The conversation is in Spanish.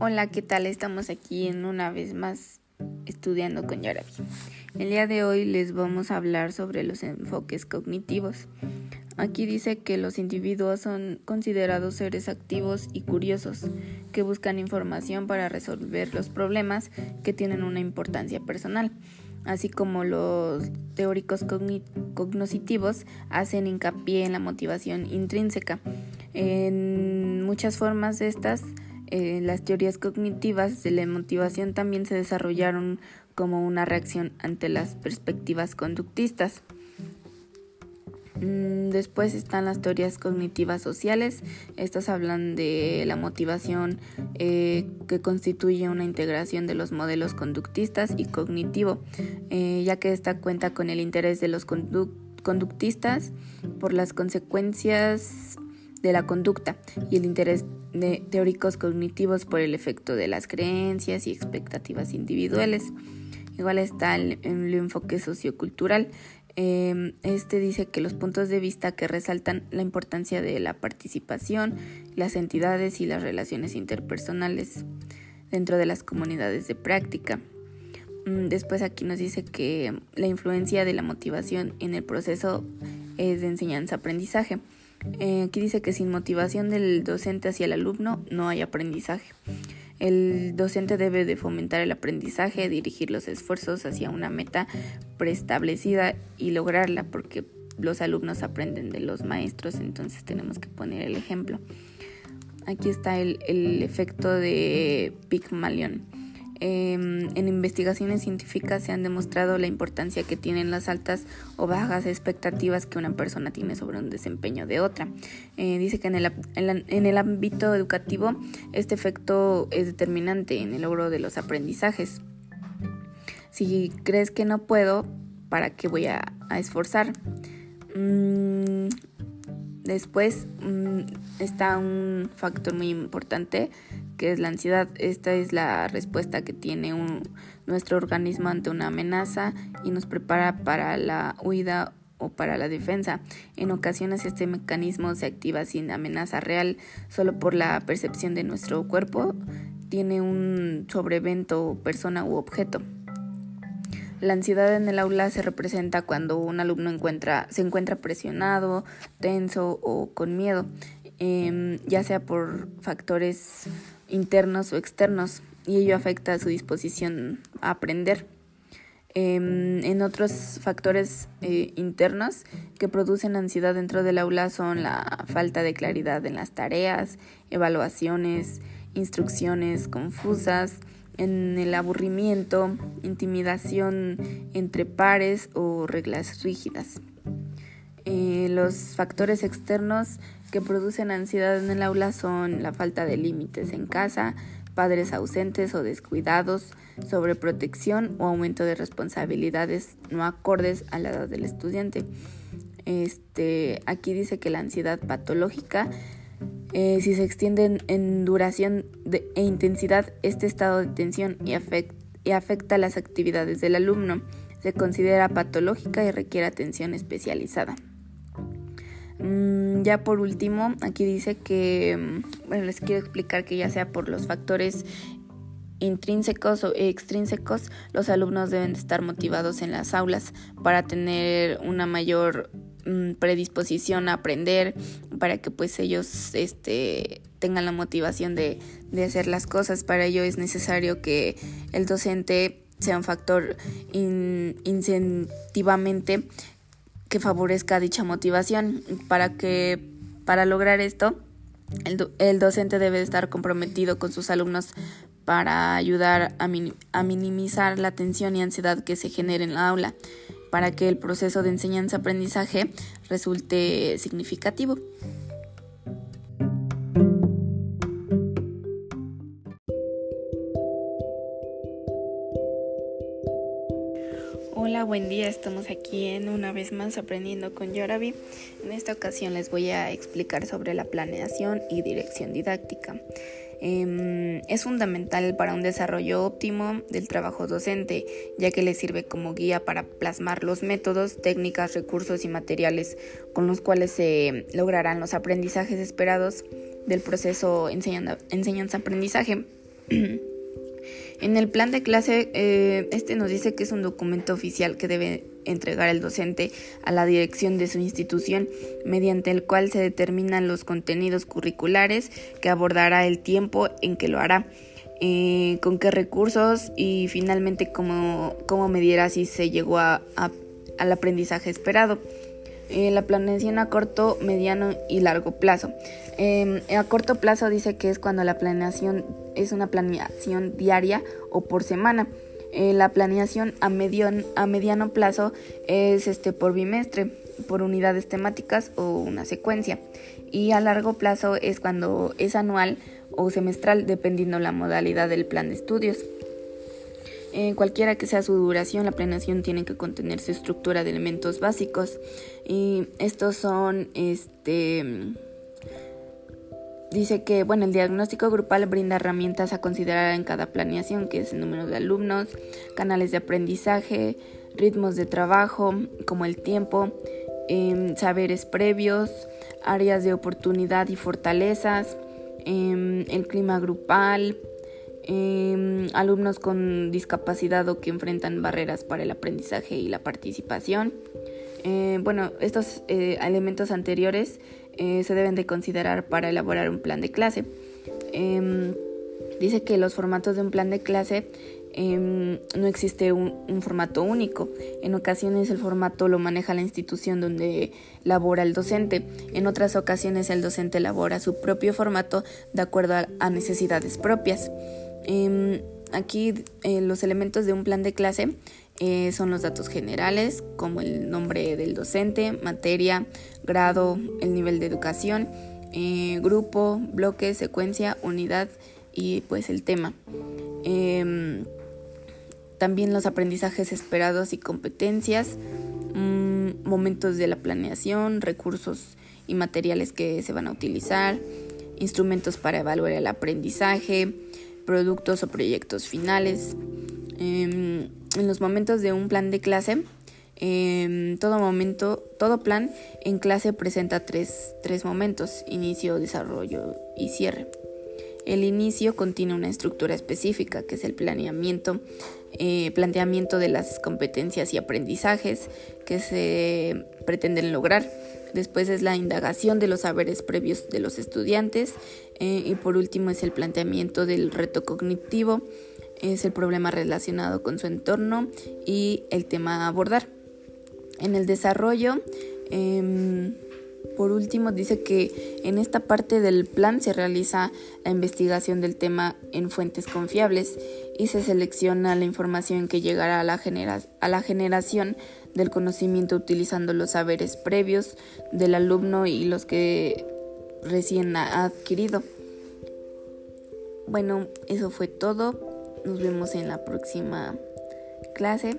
Hola, ¿qué tal? Estamos aquí en una vez más estudiando con Yarabi. El día de hoy les vamos a hablar sobre los enfoques cognitivos. Aquí dice que los individuos son considerados seres activos y curiosos, que buscan información para resolver los problemas que tienen una importancia personal, así como los teóricos cognitivos hacen hincapié en la motivación intrínseca. En muchas formas de estas eh, las teorías cognitivas de la motivación también se desarrollaron como una reacción ante las perspectivas conductistas. Mm, después están las teorías cognitivas sociales. Estas hablan de la motivación eh, que constituye una integración de los modelos conductistas y cognitivo, eh, ya que esta cuenta con el interés de los conductistas por las consecuencias de la conducta y el interés de teóricos cognitivos por el efecto de las creencias y expectativas individuales. Igual está el, enfoque sociocultural. Em, este dice que los puntos de vista que resaltan la importancia de la participación, las entidades y las relaciones interpersonales dentro de las comunidades de práctica. Mm, después aquí nos dice que la influencia de la motivación en el proceso es de enseñanza-aprendizaje. Eh, aquí dice que sin motivación del docente hacia el alumno no hay aprendizaje. El docente debe de fomentar el aprendizaje, dirigir los esfuerzos hacia una meta preestablecida y lograrla porque los alumnos aprenden de los maestros, entonces tenemos que poner el ejemplo. Aquí está el, el efecto de Pygmalion. Em, en investigaciones científicas se han demostrado la importancia que tienen las altas o bajas expectativas que una persona tiene sobre un desempeño de otra. Eh, dice que en el, en el ámbito educativo este efecto es determinante en el logro de los aprendizajes. Si crees que no puedo, ¿para qué voy a, esforzar? Mm, después mm, está un factor muy importante que es la ansiedad. Esta es la respuesta que tiene nuestro organismo ante una amenaza y nos prepara para la huida o para la defensa. En ocasiones este mecanismo se activa sin amenaza real, solo por la percepción de nuestro cuerpo tiene un sobrevento persona u objeto. La ansiedad en el aula se representa cuando un alumno encuentra, se encuentra presionado, tenso o con miedo, em, ya sea por factores internos o externos y ello afecta a su disposición a aprender. Em, en otros factores eh, internos que producen ansiedad dentro del aula son la falta de claridad en las tareas, evaluaciones, instrucciones confusas, en el aburrimiento, intimidación entre pares o reglas rígidas. Los factores externos que producen ansiedad en el aula son la falta de límites en casa, padres ausentes o descuidados, sobreprotección o aumento de responsabilidades no acordes a la edad del estudiante. Este, aquí dice que la ansiedad patológica, eh, si se extiende en, duración e intensidad, este estado de tensión y, y afecta las actividades del alumno, se considera patológica y requiere atención especializada. Mm, ya por último, aquí dice que, mm, bueno, les quiero explicar que ya sea por los factores intrínsecos o extrínsecos, los alumnos deben de estar motivados en las aulas para tener una mayor mm, predisposición a aprender, para que pues ellos este, tengan la motivación de, de hacer las cosas. Para ello es necesario que el docente sea un factor incentivamente que favorezca dicha motivación. Para que para lograr esto, el, el docente debe estar comprometido con sus alumnos para ayudar a, a minimizar la tensión y ansiedad que se genera en la aula, para que el proceso de enseñanza-aprendizaje resulte significativo. Buen día. Estamos aquí en una vez más aprendiendo con Yorabi. En esta ocasión les voy a explicar sobre la planeación y dirección didáctica. Em, es fundamental para un desarrollo óptimo del trabajo docente, ya que le sirve como guía para plasmar los métodos, técnicas, recursos y materiales con los cuales se lograrán los aprendizajes esperados del proceso enseñanza-aprendizaje. En el plan de clase, eh, este nos dice que es un documento oficial que debe entregar el docente a la dirección de su institución, mediante el cual se determinan los contenidos curriculares que abordará el tiempo en que lo hará. Eh, con qué recursos y finalmente cómo, cómo medirá si se llegó a, al aprendizaje esperado. Eh, la planeación a corto, mediano y largo plazo. Em, a corto plazo dice que es cuando la planeación es una planeación diaria o por semana. Eh, la planeación a, a mediano plazo es este por bimestre, por unidades temáticas o una secuencia. Y a largo plazo es cuando es anual o semestral, dependiendo la modalidad del plan de estudios. En cualquiera que sea su duración, la planeación tiene que contener su estructura de elementos básicos. Y estos son este Dice que, bueno, el diagnóstico grupal brinda herramientas a considerar en cada planeación, que es el número de alumnos, canales de aprendizaje, ritmos de trabajo, como el tiempo, em, saberes previos, áreas de oportunidad y fortalezas, em, el clima grupal, em, alumnos con discapacidad o que enfrentan barreras para el aprendizaje y la participación. Eh, bueno, estos eh, elementos anteriores eh, se deben de considerar para elaborar un plan de clase. Em, dice que los formatos de un plan de clase em, no existe un, formato único. En ocasiones el formato lo maneja la institución donde labora el docente. En otras ocasiones el docente elabora su propio formato de acuerdo a, necesidades propias. Em, aquí eh, los elementos de un plan de clase eh, son los datos generales como el nombre del docente, materia, grado, el nivel de educación, eh, grupo, bloque, secuencia, unidad y pues el tema. Em, también los aprendizajes esperados y competencias, mm, momentos de la planeación, recursos y materiales que se van a utilizar, instrumentos para evaluar el aprendizaje, productos o proyectos finales. Em, en los momentos de un plan de clase, en todo momento, todo plan en clase presenta tres, tres momentos, inicio, desarrollo y cierre. El inicio contiene una estructura específica, que es el planeamiento, eh, planteamiento de las competencias y aprendizajes que se pretenden lograr. Después es la indagación de los saberes previos de los estudiantes eh, y por último es el planteamiento del reto cognitivo, es el problema relacionado con su entorno y el tema a abordar. En el desarrollo, em, por último, dice que en esta parte del plan se realiza la investigación del tema en fuentes confiables y se selecciona la información que llegará a la, a la generación del conocimiento utilizando los saberes previos del alumno y los que recién ha adquirido. Bueno, eso fue todo. Nos vemos en la próxima clase.